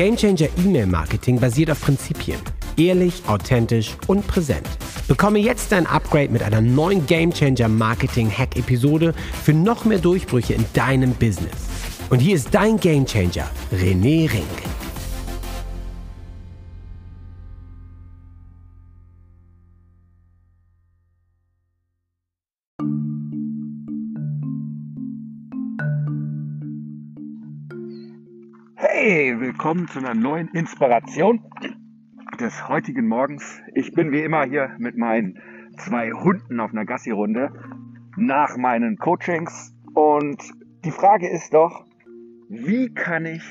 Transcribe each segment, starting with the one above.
Gamechanger E-Mail Marketing basiert auf Prinzipien. Ehrlich, authentisch und präsent. Bekomme jetzt dein Upgrade mit einer neuen Gamechanger Marketing Hack Episode für noch mehr Durchbrüche in deinem Business. Und hier ist dein Gamechanger, René Rink. Hey, willkommen zu einer neuen Inspiration des heutigen Morgens. Ich bin wie immer hier mit meinen zwei Hunden auf einer Gassi-Runde nach meinen Coachings. Und die Frage ist doch, wie kann ich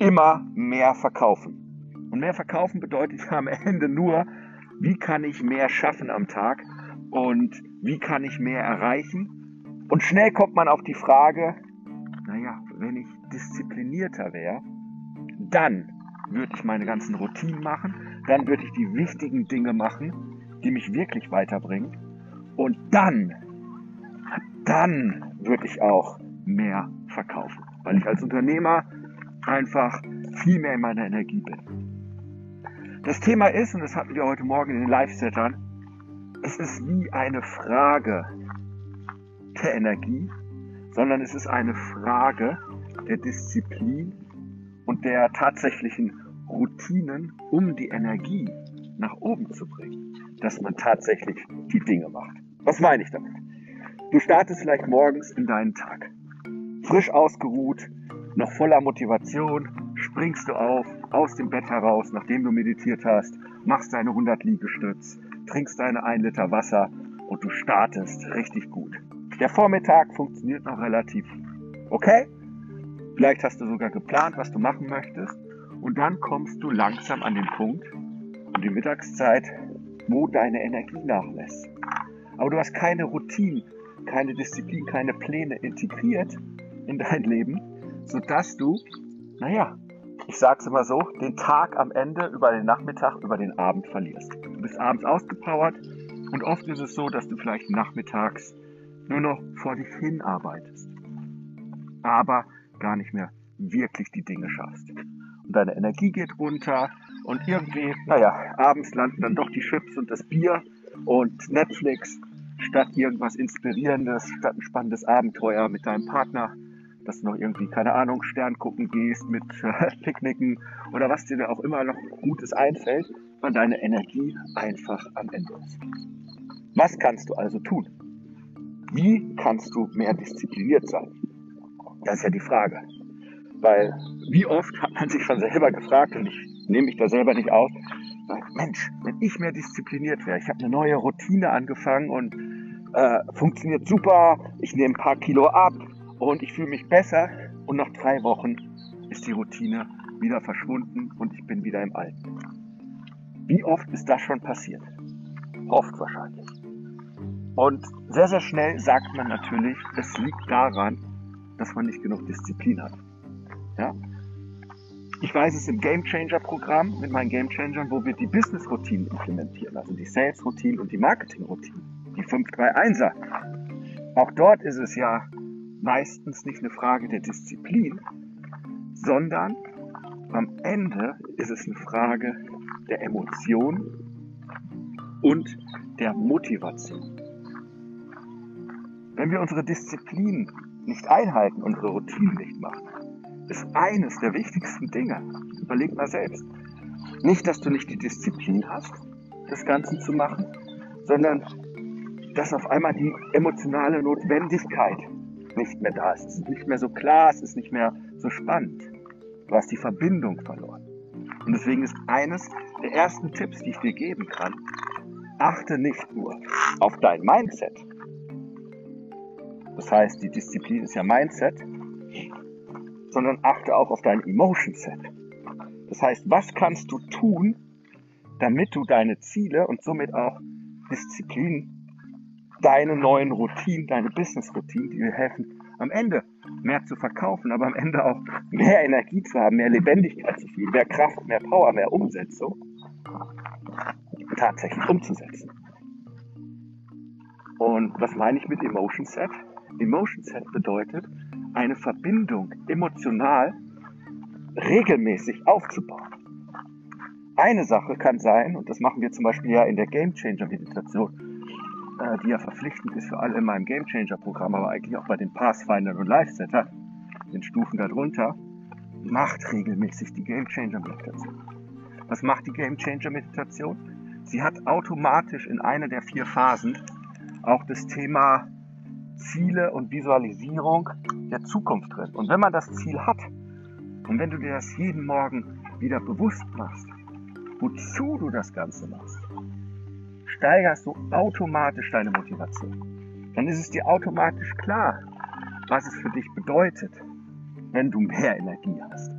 immer mehr verkaufen? Und mehr verkaufen bedeutet am Ende nur, wie kann ich mehr schaffen am Tag und wie kann ich mehr erreichen? Und schnell kommt man auf die Frage, naja, wenn ich disziplinierter wäre, dann würde ich meine ganzen Routinen machen, dann würde ich die wichtigen Dinge machen, die mich wirklich weiterbringen. Und dann, dann würde ich auch mehr verkaufen, weil ich als Unternehmer einfach viel mehr in meiner Energie bin. Das Thema ist, und das hatten wir heute Morgen in den Live-Settern, es ist nie eine Frage der Energie, sondern es ist eine Frage der Disziplin und der tatsächlichen Routinen, um die Energie nach oben zu bringen, dass man tatsächlich die Dinge macht. Was meine ich damit? Du startest vielleicht morgens in deinen Tag. Frisch ausgeruht, noch voller Motivation, springst du auf, aus dem Bett heraus, nachdem du meditiert hast, machst deine 100 Liegestütz, trinkst deine 1 Liter Wasser und du startest richtig gut. Der Vormittag funktioniert noch relativ okay. Vielleicht hast du sogar geplant, was du machen möchtest. Und dann kommst du langsam an den Punkt, um die Mittagszeit, wo deine Energie nachlässt. Aber du hast keine Routine, keine Disziplin, keine Pläne integriert in dein Leben, sodass du, naja, ich sag's immer so, den Tag am Ende über den Nachmittag, über den Abend verlierst. Du bist abends ausgepowert und oft ist es so, dass du vielleicht nachmittags nur noch vor dich hin arbeitest. Aber gar nicht mehr wirklich die Dinge schaffst. Und deine Energie geht runter und irgendwie, naja, abends landen dann doch die Chips und das Bier und Netflix statt irgendwas Inspirierendes, statt ein spannendes Abenteuer mit deinem Partner, dass du noch irgendwie, keine Ahnung, Stern gucken gehst mit äh, Picknicken oder was dir da auch immer noch Gutes einfällt, weil deine Energie einfach am Ende ist. Was kannst du also tun? Wie kannst du mehr diszipliniert sein? Das ist ja die Frage. Weil wie oft hat man sich schon selber gefragt, und ich nehme mich da selber nicht aus, Mensch, wenn ich mehr diszipliniert wäre, ich habe eine neue Routine angefangen und äh, funktioniert super, ich nehme ein paar Kilo ab und ich fühle mich besser und nach drei Wochen ist die Routine wieder verschwunden und ich bin wieder im Alten. Wie oft ist das schon passiert? Oft wahrscheinlich. Und sehr, sehr schnell sagt man natürlich, es liegt daran, dass man nicht genug Disziplin hat. Ja? Ich weiß es im Game Changer Programm mit meinen Game Changern, wo wir die Business Routinen implementieren, also die Sales Routinen und die Marketing Routinen, die 531er. Auch dort ist es ja meistens nicht eine Frage der Disziplin, sondern am Ende ist es eine Frage der Emotion und der Motivation. Wenn wir unsere Disziplin nicht einhalten, unsere Routine nicht machen, ist eines der wichtigsten Dinge. Überleg mal selbst. Nicht, dass du nicht die Disziplin hast, das Ganze zu machen, sondern dass auf einmal die emotionale Notwendigkeit nicht mehr da ist. Es ist nicht mehr so klar, es ist nicht mehr so spannend. Du hast die Verbindung verloren. Und deswegen ist eines der ersten Tipps, die ich dir geben kann, achte nicht nur auf dein Mindset, das heißt, die Disziplin ist ja Mindset, sondern achte auch auf dein Emotion Set. Das heißt, was kannst du tun, damit du deine Ziele und somit auch Disziplin, deine neuen Routinen, deine Business-Routinen, die dir helfen, am Ende mehr zu verkaufen, aber am Ende auch mehr Energie zu haben, mehr Lebendigkeit zu fühlen, mehr Kraft, mehr Power, mehr Umsetzung, tatsächlich umzusetzen. Und was meine ich mit Emotion Set? Emotion Set bedeutet eine Verbindung emotional regelmäßig aufzubauen. Eine Sache kann sein, und das machen wir zum Beispiel ja in der Game Changer Meditation, äh, die ja verpflichtend ist für alle in meinem Game Changer Programm, aber eigentlich auch bei den Pathfindern und Live-Setter, den Stufen darunter, macht regelmäßig die Game Changer Meditation. Was macht die Game Changer Meditation? Sie hat automatisch in einer der vier Phasen auch das Thema Ziele und Visualisierung der Zukunft drin. Und wenn man das Ziel hat und wenn du dir das jeden Morgen wieder bewusst machst, wozu du das Ganze machst, steigerst du automatisch deine Motivation. Dann ist es dir automatisch klar, was es für dich bedeutet, wenn du mehr Energie hast.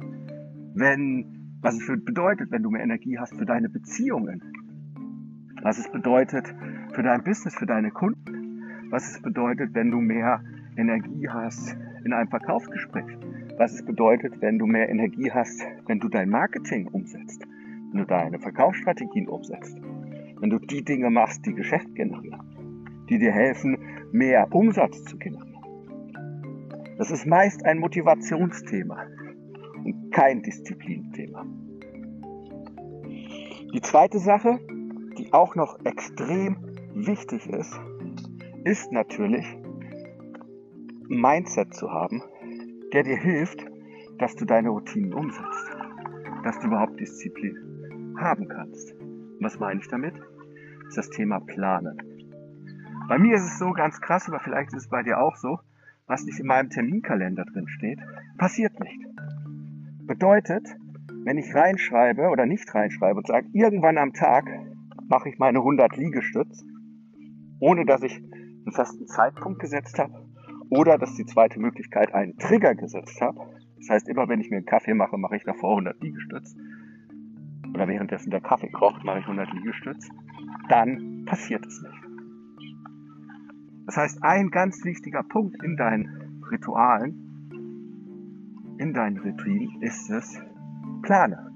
Wenn, was es für, bedeutet, wenn du mehr Energie hast für deine Beziehungen. Was es bedeutet für dein Business, für deine Kunden. Was es bedeutet, wenn du mehr Energie hast in einem Verkaufsgespräch. Was es bedeutet, wenn du mehr Energie hast, wenn du dein Marketing umsetzt. Wenn du deine Verkaufsstrategien umsetzt. Wenn du die Dinge machst, die Geschäft generieren. Die dir helfen, mehr Umsatz zu generieren. Das ist meist ein Motivationsthema und kein Disziplinthema. Die zweite Sache, die auch noch extrem wichtig ist, ist natürlich Mindset zu haben, der dir hilft, dass du deine Routinen umsetzt, dass du überhaupt Disziplin haben kannst. Was meine ich damit? Das ist das Thema Planen. Bei mir ist es so ganz krass, aber vielleicht ist es bei dir auch so, was nicht in meinem Terminkalender drin steht, passiert nicht. Bedeutet, wenn ich reinschreibe oder nicht reinschreibe und sage, irgendwann am Tag mache ich meine 100 Liegestütz, ohne dass ich einen festen Zeitpunkt gesetzt habe oder dass die zweite Möglichkeit einen Trigger gesetzt habe. Das heißt, immer wenn ich mir einen Kaffee mache, mache ich davor 100 Liegestütz. Oder währenddessen der Kaffee kocht, mache ich 100 Liegestütz. Dann passiert es nicht. Das heißt, ein ganz wichtiger Punkt in deinen Ritualen, in deinen Routinen ist es, plane.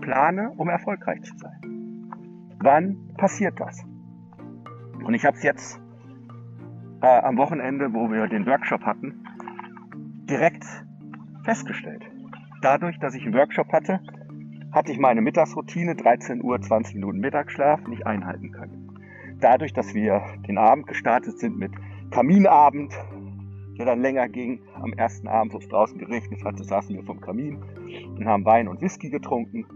Plane, um erfolgreich zu sein. Wann passiert das? Und ich habe es jetzt äh, am Wochenende, wo wir den Workshop hatten, direkt festgestellt. Dadurch, dass ich einen Workshop hatte, hatte ich meine Mittagsroutine, 13 Uhr, 20 Minuten Mittagsschlaf, nicht einhalten können dadurch, dass wir den Abend gestartet sind mit Kaminabend, der dann länger ging, am ersten Abend, wo es draußen geregnet hatte, saßen wir vom Kamin und haben Wein und Whisky getrunken.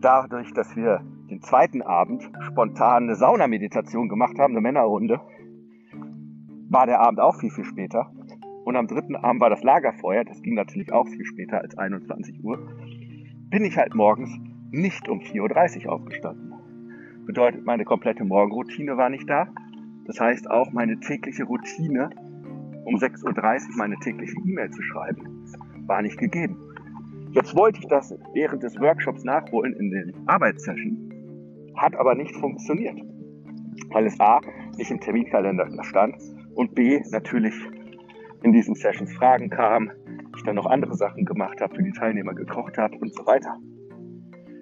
Dadurch, dass wir den zweiten Abend spontan eine Saunameditation gemacht haben, eine Männerrunde, war der Abend auch viel, viel später. Und am dritten Abend war das Lagerfeuer, das ging natürlich auch viel später als 21 Uhr. Bin ich halt morgens nicht um 4.30 Uhr aufgestanden. Bedeutet, meine komplette Morgenroutine war nicht da. Das heißt, auch meine tägliche Routine, um 6.30 Uhr meine tägliche E-Mail zu schreiben, war nicht gegeben. Jetzt wollte ich das während des Workshops nachholen in den Arbeitssession, hat aber nicht funktioniert, weil es A nicht im Terminkalender stand und B natürlich in diesen Sessions Fragen kamen, ich dann noch andere Sachen gemacht habe, für die Teilnehmer gekocht habe und so weiter.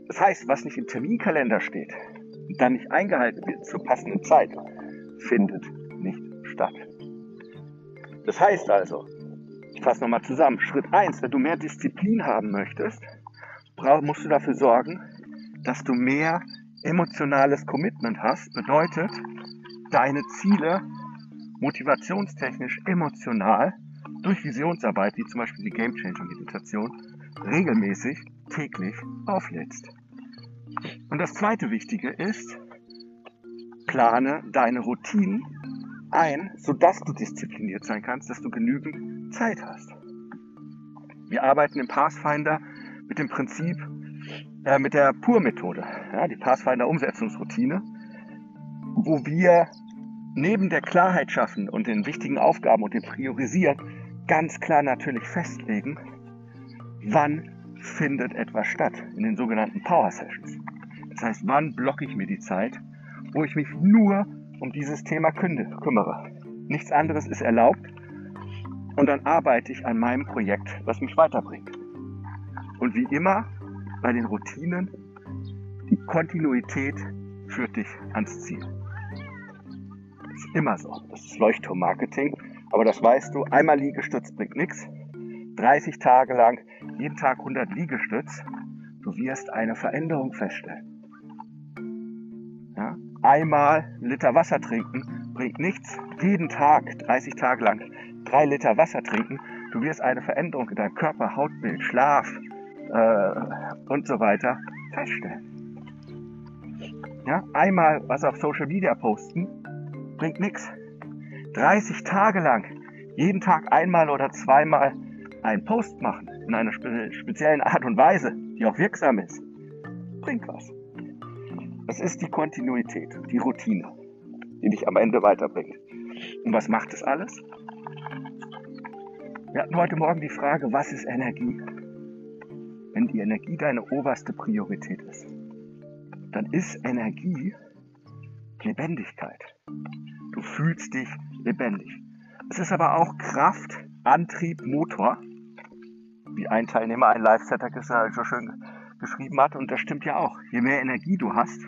Das heißt, was nicht im Terminkalender steht, dann nicht eingehalten wird zur passenden Zeit, findet nicht statt. Das heißt also, ich fasse nochmal zusammen, Schritt eins: wenn du mehr Disziplin haben möchtest, musst du dafür sorgen, dass du mehr emotionales Commitment hast. Bedeutet, deine Ziele motivationstechnisch, emotional durch Visionsarbeit, wie zum Beispiel die Game Changer Meditation, regelmäßig täglich auflädst. Und das zweite Wichtige ist, plane deine Routinen ein, sodass du diszipliniert sein kannst, dass du genügend Zeit hast. Wir arbeiten im Pathfinder mit dem Prinzip, äh, mit der Pur-Methode, ja, die Pathfinder-Umsetzungsroutine, wo wir neben der Klarheit schaffen und den wichtigen Aufgaben und dem Priorisieren ganz klar natürlich festlegen, wann findet etwas statt in den sogenannten Power Sessions. Das heißt, wann blocke ich mir die Zeit, wo ich mich nur um dieses Thema kümmere. Nichts anderes ist erlaubt. Und dann arbeite ich an meinem Projekt, was mich weiterbringt. Und wie immer bei den Routinen, die Kontinuität führt dich ans Ziel. Immer so. Das ist Leuchtturmmarketing. Aber das weißt du, einmal Liegestütz bringt nichts. 30 Tage lang jeden Tag 100 Liegestütz, du wirst eine Veränderung feststellen. Ja? Einmal einen Liter Wasser trinken bringt nichts. Jeden Tag, 30 Tage lang, drei Liter Wasser trinken, du wirst eine Veränderung in deinem Körper, Hautbild, Schlaf äh, und so weiter feststellen. Ja? Einmal was auf Social Media posten bringt nichts. 30 Tage lang, jeden Tag einmal oder zweimal einen Post machen in einer spe speziellen Art und Weise, die auch wirksam ist, bringt was. Es ist die Kontinuität, die Routine, die dich am Ende weiterbringt. Und was macht das alles? Wir hatten heute Morgen die Frage, was ist Energie? Wenn die Energie deine oberste Priorität ist, dann ist Energie Lebendigkeit. Du fühlst dich lebendig. Es ist aber auch Kraft, Antrieb, Motor, wie ein Teilnehmer, ein Live-Setter so schön geschrieben hat. Und das stimmt ja auch. Je mehr Energie du hast,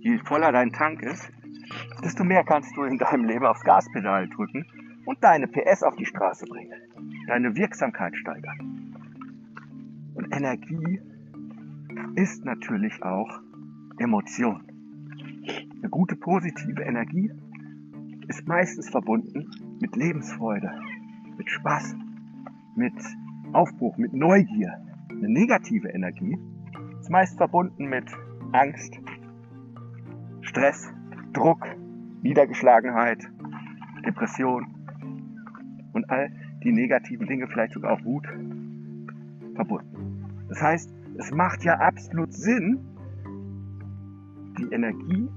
je voller dein Tank ist, desto mehr kannst du in deinem Leben aufs Gaspedal drücken und deine PS auf die Straße bringen. Deine Wirksamkeit steigern. Und Energie ist natürlich auch Emotion. Eine gute positive Energie ist meistens verbunden mit Lebensfreude, mit Spaß, mit Aufbruch, mit Neugier. Eine negative Energie ist meist verbunden mit Angst, Stress, Druck, Niedergeschlagenheit, Depression und all die negativen Dinge, vielleicht sogar auch Wut, verbunden. Das heißt, es macht ja absolut Sinn, die Energie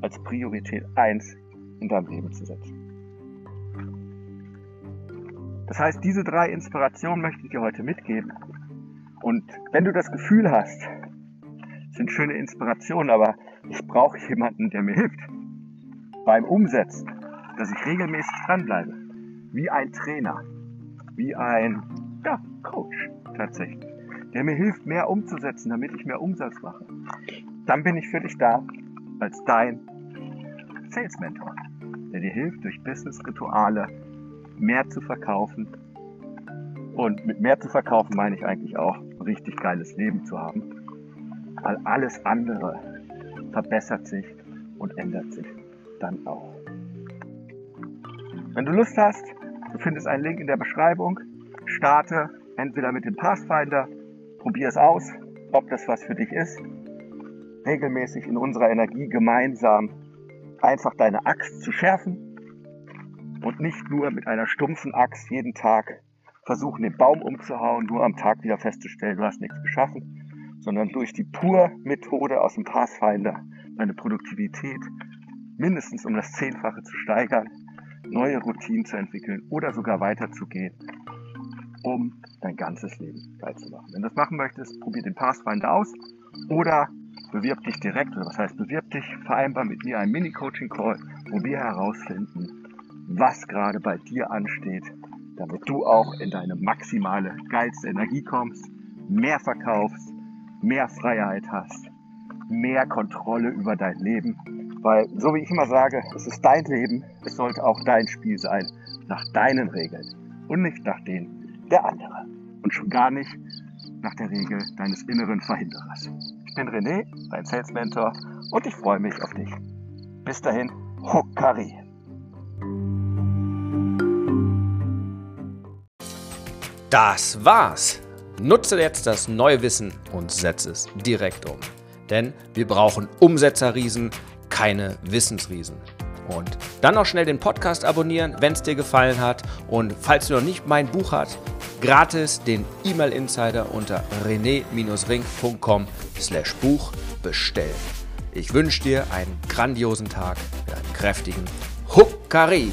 als Priorität 1 in deinem Leben zu setzen. Das heißt, diese drei Inspirationen möchte ich dir heute mitgeben. Und wenn du das Gefühl hast, sind schöne Inspirationen, aber ich brauche jemanden, der mir hilft beim Umsetzen, dass ich regelmäßig dranbleibe, wie ein Trainer, wie ein ja, Coach tatsächlich, der mir hilft, mehr umzusetzen, damit ich mehr Umsatz mache, dann bin ich für dich da als dein Sales Mentor, der dir hilft, durch Business-Rituale mehr zu verkaufen. Und mit mehr zu verkaufen meine ich eigentlich auch, ein richtig geiles Leben zu haben. Weil alles andere verbessert sich und ändert sich dann auch. Wenn du Lust hast, du findest einen Link in der Beschreibung. Starte entweder mit dem Pathfinder, probier es aus, ob das was für dich ist. Regelmäßig in unserer Energie gemeinsam einfach deine Axt zu schärfen und nicht nur mit einer stumpfen Axt jeden Tag versuchen, den Baum umzuhauen, nur am Tag wieder festzustellen, du hast nichts geschaffen, sondern durch die Pur-Methode aus dem Pathfinder deine Produktivität mindestens um das Zehnfache zu steigern, neue Routinen zu entwickeln oder sogar weiterzugehen, um dein ganzes Leben geil zu machen. Wenn du das machen möchtest, probier den Pathfinder aus oder bewirb dich direkt, oder was heißt bewirb dich, vereinbar mit mir einen Mini-Coaching-Call, wo wir herausfinden, was gerade bei dir ansteht, damit du auch in deine maximale, geilste Energie kommst, mehr verkaufst, mehr Freiheit hast, mehr Kontrolle über dein Leben. Weil, so wie ich immer sage, es ist dein Leben, es sollte auch dein Spiel sein, nach deinen Regeln und nicht nach denen der anderen. Und schon gar nicht nach der Regel deines inneren Verhinderers. Ich bin René, dein Sales Mentor und ich freue mich auf dich. Bis dahin, Hokari. Das war's. Nutze jetzt das neue Wissen und setze es direkt um. Denn wir brauchen Umsetzerriesen, keine Wissensriesen. Und dann noch schnell den Podcast abonnieren, wenn es dir gefallen hat. Und falls du noch nicht mein Buch hast, gratis den E-Mail Insider unter rené-ring.com slash Buch bestellen. Ich wünsche dir einen grandiosen Tag mit einem kräftigen Huckari.